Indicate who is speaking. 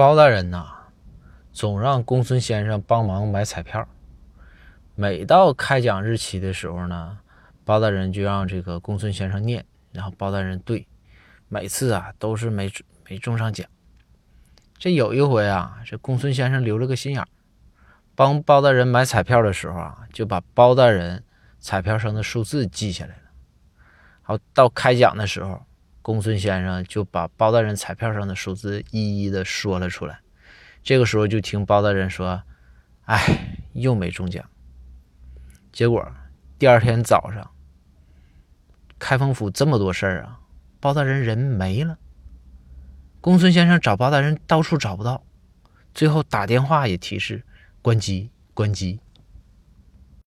Speaker 1: 包大人呐，总让公孙先生帮忙买彩票。每到开奖日期的时候呢，包大人就让这个公孙先生念，然后包大人对，每次啊都是没没中上奖。这有一回啊，这公孙先生留了个心眼，帮包大人买彩票的时候啊，就把包大人彩票上的数字记下来了。好，到开奖的时候。公孙先生就把包大人彩票上的数字一一的说了出来。这个时候就听包大人说：“哎，又没中奖。”结果第二天早上，开封府这么多事儿啊，包大人人没了。公孙先生找包大人到处找不到，最后打电话也提示关机，关机。